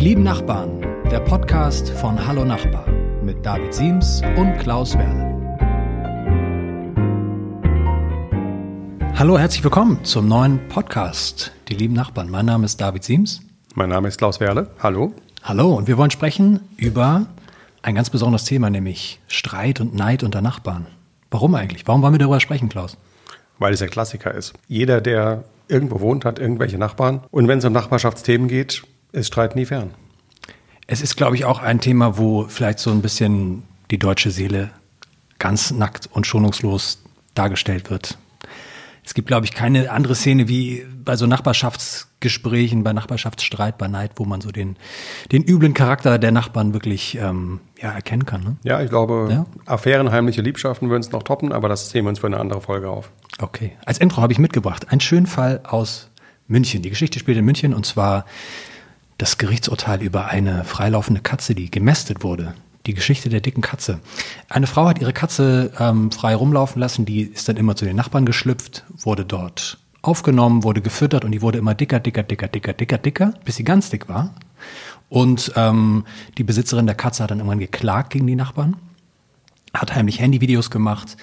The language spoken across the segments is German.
Die lieben Nachbarn, der Podcast von Hallo Nachbar mit David Siems und Klaus Werle. Hallo, herzlich willkommen zum neuen Podcast, Die lieben Nachbarn. Mein Name ist David Siems. Mein Name ist Klaus Werle. Hallo. Hallo, und wir wollen sprechen über ein ganz besonderes Thema, nämlich Streit und Neid unter Nachbarn. Warum eigentlich? Warum wollen wir darüber sprechen, Klaus? Weil es ein Klassiker ist. Jeder, der irgendwo wohnt, hat irgendwelche Nachbarn. Und wenn es um Nachbarschaftsthemen geht, ist Streit nie fern. Es ist, glaube ich, auch ein Thema, wo vielleicht so ein bisschen die deutsche Seele ganz nackt und schonungslos dargestellt wird. Es gibt, glaube ich, keine andere Szene wie bei so Nachbarschaftsgesprächen, bei Nachbarschaftsstreit, bei Neid, wo man so den, den üblen Charakter der Nachbarn wirklich ähm, ja, erkennen kann. Ne? Ja, ich glaube, ja? Affären, heimliche Liebschaften würden es noch toppen, aber das sehen wir uns für eine andere Folge auf. Okay. Als Intro habe ich mitgebracht einen schönen Fall aus München. Die Geschichte spielt in München und zwar das Gerichtsurteil über eine freilaufende Katze, die gemästet wurde. Die Geschichte der dicken Katze. Eine Frau hat ihre Katze ähm, frei rumlaufen lassen, die ist dann immer zu den Nachbarn geschlüpft, wurde dort aufgenommen, wurde gefüttert und die wurde immer dicker, dicker, dicker, dicker, dicker, dicker, bis sie ganz dick war. Und ähm, die Besitzerin der Katze hat dann irgendwann geklagt gegen die Nachbarn, hat heimlich Handyvideos gemacht,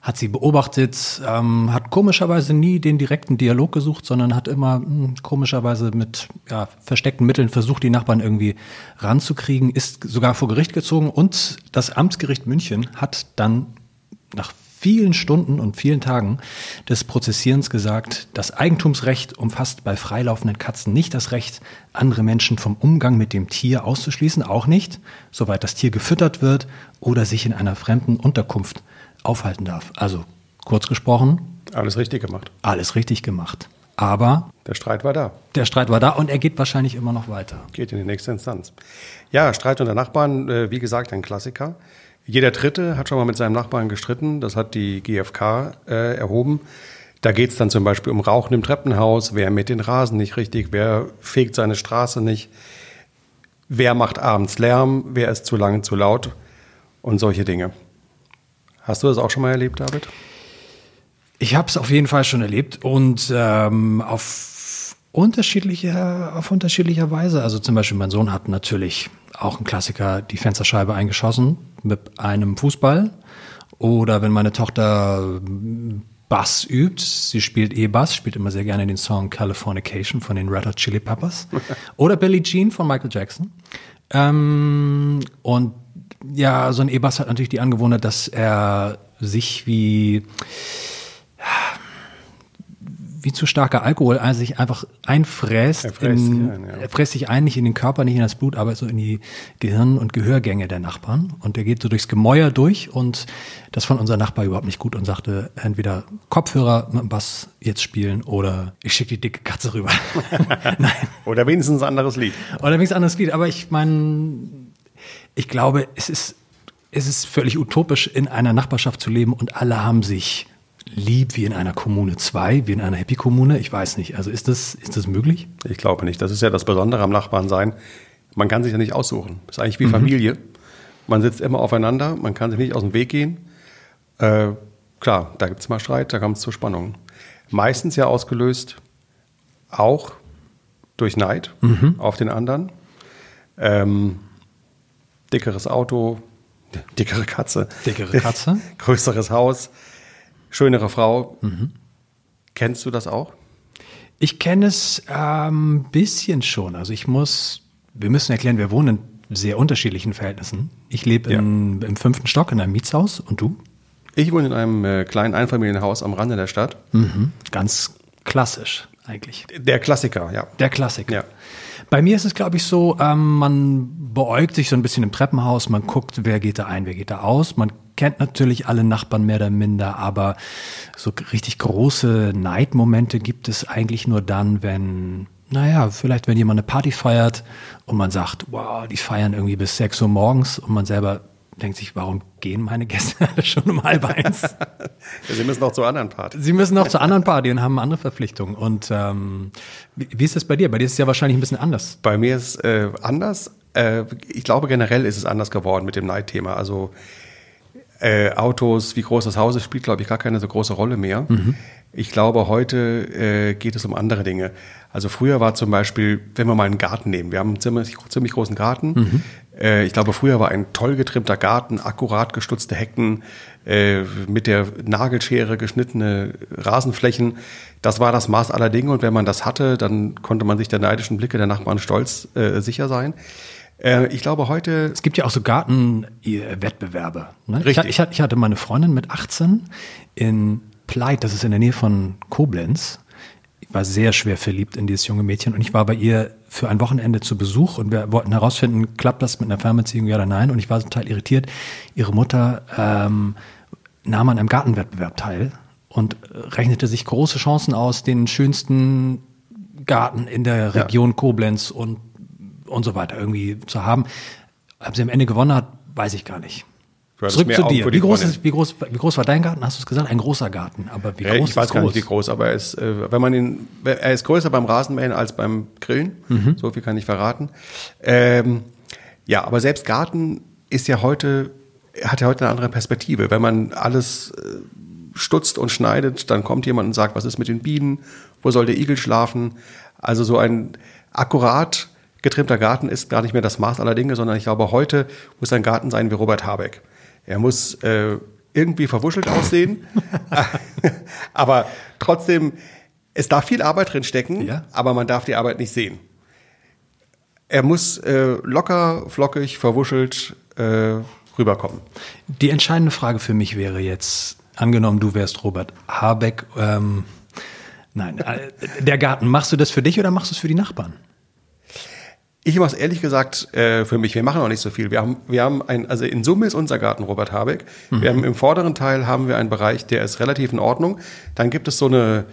hat sie beobachtet, ähm, hat komischerweise nie den direkten Dialog gesucht, sondern hat immer mh, hm, komischerweise mit ja, versteckten Mitteln versucht, die Nachbarn irgendwie ranzukriegen, ist sogar vor Gericht gezogen und das Amtsgericht München hat dann nach vielen Stunden und vielen Tagen des Prozessierens gesagt, das Eigentumsrecht umfasst bei freilaufenden Katzen nicht das Recht, andere Menschen vom Umgang mit dem Tier auszuschließen, auch nicht, soweit das Tier gefüttert wird oder sich in einer fremden Unterkunft aufhalten darf. Also kurz gesprochen. Alles richtig gemacht. Alles richtig gemacht. Aber. Der Streit war da. Der Streit war da und er geht wahrscheinlich immer noch weiter. Geht in die nächste Instanz. Ja, Streit unter Nachbarn, äh, wie gesagt, ein Klassiker. Jeder Dritte hat schon mal mit seinem Nachbarn gestritten. Das hat die GfK äh, erhoben. Da geht es dann zum Beispiel um Rauchen im Treppenhaus, wer mäht den Rasen nicht richtig, wer fegt seine Straße nicht, wer macht abends Lärm, wer ist zu lang, zu laut und solche Dinge. Hast du das auch schon mal erlebt, David? Ich habe es auf jeden Fall schon erlebt und ähm, auf unterschiedliche, auf unterschiedlicher Weise. Also zum Beispiel mein Sohn hat natürlich auch ein Klassiker die Fensterscheibe eingeschossen mit einem Fußball. Oder wenn meine Tochter Bass übt, sie spielt E-Bass, spielt immer sehr gerne den Song Californication von den Red Hot Chili Peppers. Oder Billie Jean von Michael Jackson. Ähm, und ja, so ein E-Bass hat natürlich die Angewohnheit, dass er sich wie wie zu starker Alkohol also sich einfach einfräst. Er fräst, in, ein, ja. er fräst sich ein, nicht in den Körper, nicht in das Blut, aber so in die Gehirn- und Gehörgänge der Nachbarn. Und er geht so durchs Gemäuer durch und das fand unser Nachbar überhaupt nicht gut und sagte, entweder Kopfhörer mit dem Bass jetzt spielen oder ich schicke die dicke Katze rüber. Nein. Oder wenigstens ein anderes Lied. Oder wenigstens ein anderes Lied. Aber ich meine, ich glaube, es ist, es ist völlig utopisch, in einer Nachbarschaft zu leben und alle haben sich lieb wie in einer Kommune 2, wie in einer Happy-Kommune? Ich weiß nicht. Also ist das, ist das möglich? Ich glaube nicht. Das ist ja das Besondere am Nachbarn sein. Man kann sich ja nicht aussuchen. Das ist eigentlich wie mhm. Familie. Man sitzt immer aufeinander, man kann sich nicht aus dem Weg gehen. Äh, klar, da gibt es mal Streit, da kommt es zu Spannungen. Meistens ja ausgelöst auch durch Neid mhm. auf den anderen. Ähm, dickeres Auto, dickere Katze. Dickere Katze. größeres Haus schönere Frau. Mhm. Kennst du das auch? Ich kenne es ein ähm, bisschen schon. Also ich muss, wir müssen erklären, wir wohnen in sehr unterschiedlichen Verhältnissen. Ich lebe ja. im fünften Stock in einem Mietshaus und du? Ich wohne in einem äh, kleinen Einfamilienhaus am Rande der Stadt. Mhm. Ganz klassisch eigentlich. Der Klassiker, ja. Der Klassiker. Ja. Bei mir ist es, glaube ich, so, ähm, man beäugt sich so ein bisschen im Treppenhaus, man guckt, wer geht da ein, wer geht da aus. Man kennt natürlich alle Nachbarn mehr oder minder, aber so richtig große Neidmomente gibt es eigentlich nur dann, wenn, naja, vielleicht wenn jemand eine Party feiert und man sagt, wow, die feiern irgendwie bis 6 Uhr morgens und man selber denkt sich, warum gehen meine Gäste alle schon um halb eins? Sie müssen noch zu anderen Partys. Sie müssen noch zu anderen Partys und haben andere Verpflichtungen. Und ähm, wie, wie, ist das bei dir? Bei dir ist es ja wahrscheinlich ein bisschen anders. Bei mir ist es äh, anders. Äh, ich glaube, generell ist es anders geworden mit dem Neidthema. Also Äh, Autos, wie groß das Haus ist, spielt, glaube ich, gar keine so große Rolle mehr. Mhm. Ich glaube, heute äh, geht es um andere Dinge. Also früher war zum Beispiel, wenn wir mal einen Garten nehmen, wir haben einen ziemlich, ziemlich großen Garten. Mhm. Äh, ich glaube, früher war ein toll getrimmter Garten, akkurat gestutzte Hecken, äh, mit der Nagelschere geschnittene Rasenflächen. Das war das Maß aller Dinge und wenn man das hatte, dann konnte man sich der neidischen Blicke der Nachbarn stolz äh, sicher sein. Äh, ich glaube heute. Es gibt ja auch so Gartenwettbewerbe. Ne? Richtig. Ich, ich, hatte meine Freundin mit 18 in Pleit, das ist in der Nähe von Koblenz. Ich war sehr schwer verliebt in dieses junge Mädchen und ich war bei ihr für ein Wochenende zu Besuch und wir wollten herausfinden, klappt das mit einer Fernbeziehung, ja oder nein. Und ich war total irritiert. Ihre Mutter ähm, nahm an einem Gartenwettbewerb teil und rechnete sich große Chancen aus, den schönsten Garten in der Region ja. Koblenz und, und so weiter irgendwie zu haben. Ob sie am Ende gewonnen hat, weiß ich gar nicht. Zurück zu dir. Wie groß, ist, wie, groß, wie groß war dein Garten? Hast du es gesagt? Ein großer Garten. Aber wie groß ja, ich weiß gar nicht, wie groß, aber er ist, äh, wenn man ihn, er ist größer beim Rasenmähen als beim Grillen. Mhm. So viel kann ich verraten. Ähm, ja, aber selbst Garten ist ja heute, hat ja heute eine andere Perspektive. Wenn man alles äh, stutzt und schneidet, dann kommt jemand und sagt, was ist mit den Bienen? Wo soll der Igel schlafen? Also so ein akkurat getrimmter Garten ist gar nicht mehr das Maß aller Dinge, sondern ich glaube, heute muss ein Garten sein wie Robert Habeck. Er muss äh, irgendwie verwuschelt aussehen, aber trotzdem, es darf viel Arbeit drin stecken, ja. aber man darf die Arbeit nicht sehen. Er muss äh, locker, flockig, verwuschelt äh, rüberkommen. Die entscheidende Frage für mich wäre jetzt, angenommen, du wärst Robert Habeck, ähm, nein, äh, der Garten, machst du das für dich oder machst du es für die Nachbarn? Ich mache es ehrlich gesagt äh, für mich. Wir machen auch nicht so viel. Wir haben, wir haben ein, also in Summe ist unser Garten Robert Habeck. Mhm. Wir haben im vorderen Teil haben wir einen Bereich, der ist relativ in Ordnung. Dann gibt es so eine,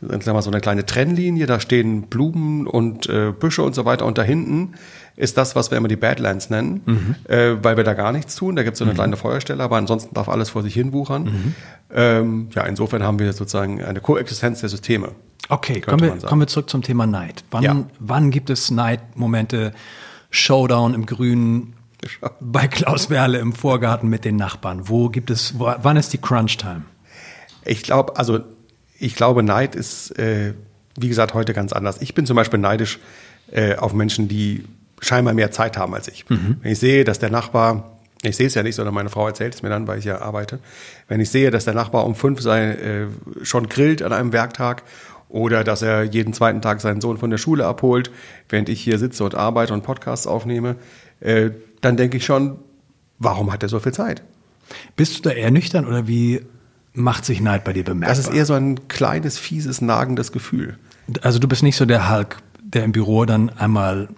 sagen wir mal, so eine kleine Trennlinie. Da stehen Blumen und äh, Büsche und so weiter. Und da hinten ist das, was wir immer die Badlands nennen, mhm. äh, weil wir da gar nichts tun. Da gibt es so eine mhm. kleine Feuerstelle, aber ansonsten darf alles vor sich hin wuchern. Mhm. Ähm, ja, insofern haben wir sozusagen eine Koexistenz der Systeme. Okay, kommen wir, kommen wir zurück zum Thema Neid. Wann, ja. wann gibt es Neidmomente, Showdown im Grünen, bei Klaus Werle im Vorgarten mit den Nachbarn? Wo gibt es, wo, wann ist die Crunch-Time? Ich glaube, also ich glaube, Neid ist, äh, wie gesagt, heute ganz anders. Ich bin zum Beispiel neidisch äh, auf Menschen, die scheinbar mehr Zeit haben als ich. Mhm. Wenn ich sehe, dass der Nachbar, ich sehe es ja nicht, sondern meine Frau erzählt es mir dann, weil ich ja arbeite. Wenn ich sehe, dass der Nachbar um fünf sei, äh, schon grillt an einem Werktag oder dass er jeden zweiten Tag seinen Sohn von der Schule abholt, während ich hier sitze und arbeite und Podcasts aufnehme, äh, dann denke ich schon, warum hat er so viel Zeit? Bist du da eher nüchtern oder wie macht sich Neid bei dir bemerkbar? Das ist eher so ein kleines, fieses, nagendes Gefühl. Also du bist nicht so der Hulk, der im Büro dann einmal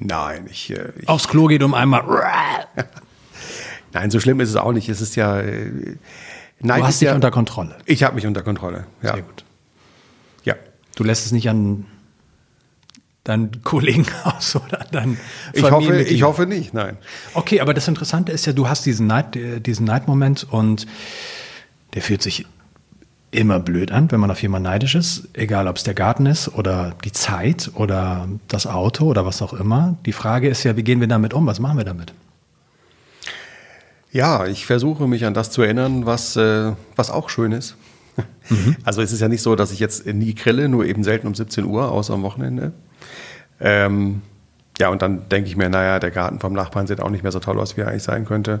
Nein, ich, äh, ich aufs Klo geht um einmal. Nein, so schlimm ist es auch nicht. Es ist ja. Äh, Neid du hast dich ja, unter Kontrolle. Ich habe mich unter Kontrolle. Ja. Sehr gut. Du lässt es nicht an deinen Kollegen aus oder an ich hoffe, ich hoffe nicht, nein. Okay, aber das Interessante ist ja, du hast diesen Neid, diesen Neidmoment und der fühlt sich immer blöd an, wenn man auf jemanden neidisch ist, egal ob es der Garten ist oder die Zeit oder das Auto oder was auch immer. Die Frage ist ja, wie gehen wir damit um? Was machen wir damit? Ja, ich versuche mich an das zu erinnern, was, äh, was auch schön ist. Mhm. Also es ist ja nicht so, dass ich jetzt nie grille, nur eben selten um 17 Uhr, außer am Wochenende. Ähm, ja, und dann denke ich mir, naja, der Garten vom Nachbarn sieht auch nicht mehr so toll aus, wie er eigentlich sein könnte.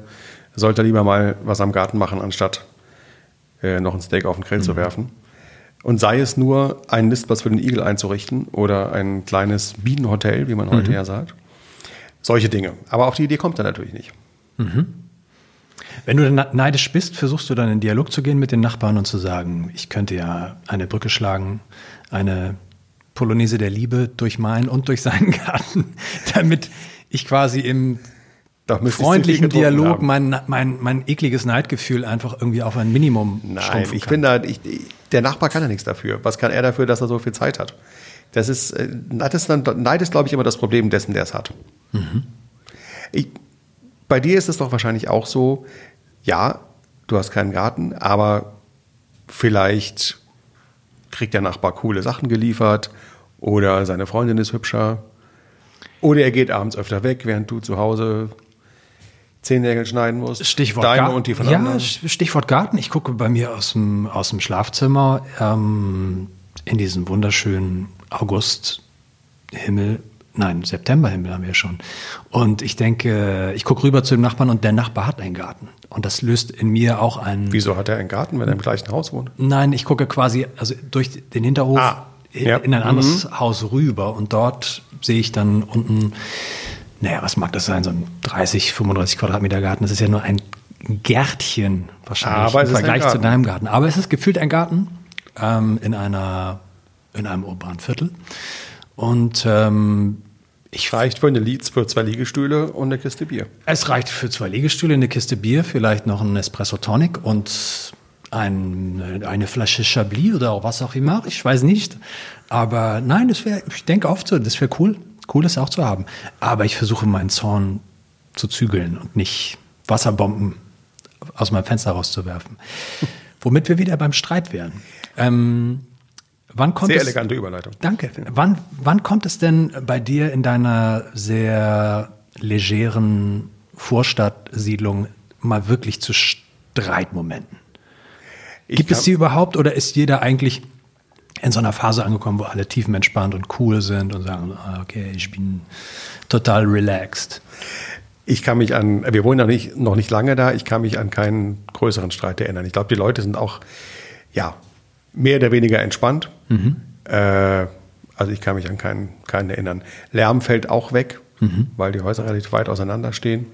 Sollte lieber mal was am Garten machen, anstatt äh, noch ein Steak auf den Grill mhm. zu werfen. Und sei es nur ein Nistplatz für den Igel einzurichten oder ein kleines Bienenhotel, wie man mhm. heute ja sagt. Solche Dinge. Aber auf die Idee kommt er natürlich nicht. Mhm. Wenn du dann neidisch bist, versuchst du dann in Dialog zu gehen mit den Nachbarn und zu sagen, ich könnte ja eine Brücke schlagen, eine Polonaise der Liebe durch meinen und durch seinen Garten, damit ich quasi im freundlichen Dialog mein, mein, mein ekliges Neidgefühl einfach irgendwie auf ein Minimum Nein, ich bin da, ich, der Nachbar kann ja nichts dafür. Was kann er dafür, dass er so viel Zeit hat? Das ist, äh, Neid ist, Neid ist glaube ich, immer das Problem dessen, der es hat. Mhm. Ich, bei dir ist es doch wahrscheinlich auch so, ja, du hast keinen Garten, aber vielleicht kriegt der Nachbar coole Sachen geliefert oder seine Freundin ist hübscher oder er geht abends öfter weg, während du zu Hause Zehennägel schneiden musst. Stichwort Deine Garten. und die von ja, anderen. Stichwort Garten. Ich gucke bei mir aus dem, aus dem Schlafzimmer ähm, in diesen wunderschönen Augusthimmel. Nein, Septemberhimmel haben wir schon. Und ich denke, ich gucke rüber zu dem Nachbarn und der Nachbar hat einen Garten. Und das löst in mir auch einen. Wieso hat er einen Garten, wenn er im gleichen Haus wohnt? Nein, ich gucke quasi also durch den Hinterhof Ah, in, ja. in ein anderes Haus rüber und dort sehe ich dann unten, naja, was mag das sein, so ein 30, 35 Quadratmeter Garten. Das ist ja nur ein Gärtchen wahrscheinlich Aber im Vergleich zu deinem Garten. Aber es ist gefühlt ein Garten ähm, in einer in einem urbanen Viertel. Und ähm, ich Reicht für eine Lieds für zwei Liegestühle und eine Kiste Bier. es reicht für zwei Liegestühle, eine Kiste Bier, vielleicht noch ein Espresso Tonic und ein, eine Flasche Chablis oder auch was auch immer. Ich weiß nicht. Aber nein, das wäre, ich denke oft so, das wäre cool. Cool ist auch zu haben. Aber ich versuche meinen Zorn zu zügeln und nicht Wasserbomben aus meinem Fenster rauszuwerfen. Womit wir wieder beim Streit wären. Ähm, wann kommt Sehr es, elegante Überleitung. Danke. Wann, wann kommt es denn bei dir in deiner sehr legeren Vorstadtsiedlung mal wirklich zu Streitmomenten? Gibt es die überhaupt oder ist jeder eigentlich in so einer Phase angekommen, wo alle tiefenentspannt und cool sind und sagen, ah, okay, ich bin total relaxed? Ich kann mich an, wir wohnen noch nicht, noch nicht lange da, ich kann mich an keinen größeren Streit erinnern. Ich glaube, die Leute sind auch, ja, mehr oder weniger entspannt. Äh, also ich kann mich an keinen, keinen erinnern. Lärm fällt auch weg, weil die Häuser relativ weit auseinander stehen.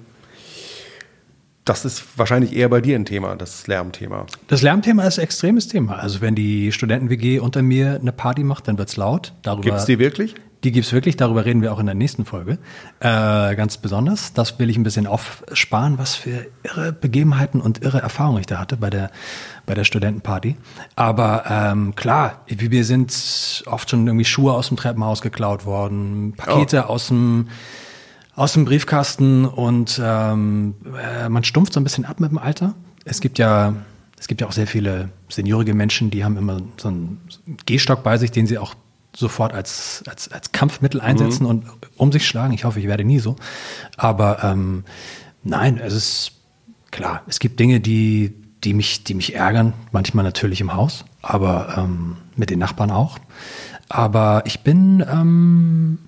Das ist wahrscheinlich eher bei dir ein Thema, das Lärmthema. Das Lärmthema ist ein extremes Thema. Also wenn die Studenten-WG unter mir eine Party macht, dann wird's laut. Darüber, Gibt es die wirklich? Die gibt's wirklich, darüber reden wir auch in der nächsten Folge. Äh, ganz besonders. Das will ich ein bisschen aufsparen, was für irre Begebenheiten und irre Erfahrungen ich da hatte bei der, bei der Studentenparty. Aber ähm, klar, wir sind oft schon irgendwie Schuhe aus dem Treppenhaus geklaut worden, Pakete aus dem aus dem Briefkasten und ähm, äh, man stumpft so ein bisschen ab mit dem Alter. Es gibt ja, es gibt ja auch sehr viele seniorige Menschen, die haben immer so einen Gehstock bei sich, den sie auch sofort als, als, als Kampfmittel einsetzen und um sich schlagen. Ich hoffe, ich werde nie so. Aber ähm, nein, es ist klar, es gibt Dinge, die, die, mich, die mich ärgern, manchmal natürlich im Haus, aber ähm, mit den Nachbarn auch. Aber ich bin, ähm,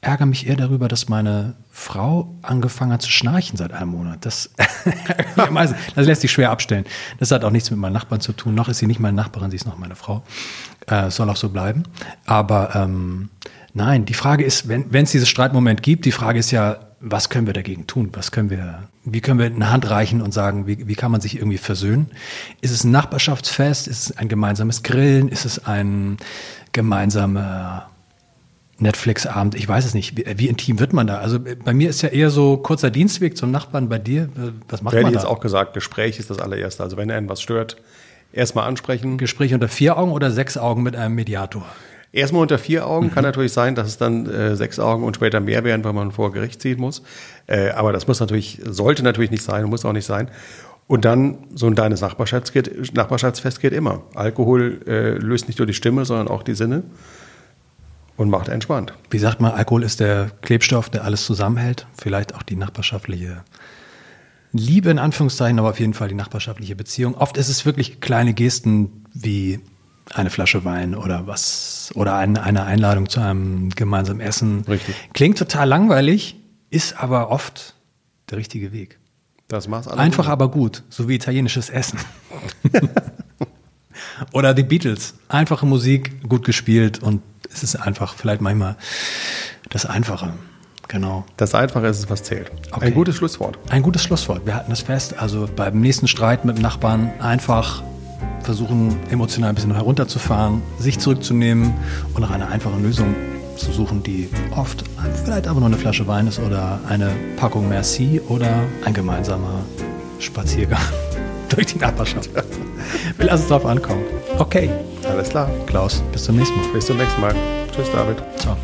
ärgere mich eher darüber, dass meine Frau angefangen hat zu schnarchen seit einem Monat. Das, das lässt sich schwer abstellen. Das hat auch nichts mit meinen Nachbarn zu tun. Noch ist sie nicht meine Nachbarin, sie ist noch meine Frau. Äh, soll auch so bleiben. Aber ähm, nein, die Frage ist, wenn es dieses Streitmoment gibt, die Frage ist ja, was können wir dagegen tun? Was können wir, wie können wir eine Hand reichen und sagen, wie, wie kann man sich irgendwie versöhnen? Ist es ein Nachbarschaftsfest? Ist es ein gemeinsames Grillen? Ist es ein gemeinsamer Netflix-Abend, ich weiß es nicht. Wie, wie, intim wird man da? Also bei mir ist ja eher so kurzer Dienstweg zum Nachbarn. Bei dir, was macht Hätte man ich da? jetzt auch gesagt, Gespräch ist das allererste. Also wenn einen was stört, erstmal ansprechen. Gespräch unter vier Augen oder sechs Augen mit einem Mediator? Erstmal unter vier Augen kann natürlich sein, dass es dann äh, sechs Augen und später mehr werden, weil man vor Gericht ziehen muss. Äh, aber das muss natürlich, sollte natürlich nicht sein und muss auch nicht sein. Und dann so ein deines Nachbarschafts geht, Nachbarschaftsfest geht immer. Alkohol äh, löst nicht nur die Stimme, sondern auch die Sinne und macht entspannt. Wie sagt man, Alkohol ist der Klebstoff, der alles zusammenhält. Vielleicht auch die nachbarschaftliche Liebe in Anführungszeichen, aber auf jeden Fall die nachbarschaftliche Beziehung. Oft ist es wirklich kleine Gesten wie eine Flasche Wein oder was oder eine, eine Einladung zu einem gemeinsamen Essen. Richtig. Klingt total langweilig, ist aber oft der richtige Weg. Das macht's alle Einfach gut. aber gut, so wie italienisches Essen. Oder die Beatles. Einfache Musik, gut gespielt und es ist einfach vielleicht manchmal das Einfache. Genau. Das Einfache ist es, was zählt. Okay. Ein gutes Schlusswort. Ein gutes Schlusswort. Wir halten das fest. Also beim nächsten Streit mit dem Nachbarn einfach versuchen, emotional ein bisschen herunterzufahren, sich zurückzunehmen und nach einer einfachen Lösung zu suchen, die oft vielleicht einfach nur eine Flasche Wein ist oder eine Packung Merci oder ein gemeinsamer Spaziergang durch die Nachbarschaft. Wir lassen es drauf ankommen. Okay, Alles klar. Klaus, bis zum nächsten Mal. Bis zum nächsten Mal. Tschüss, David. Ciao.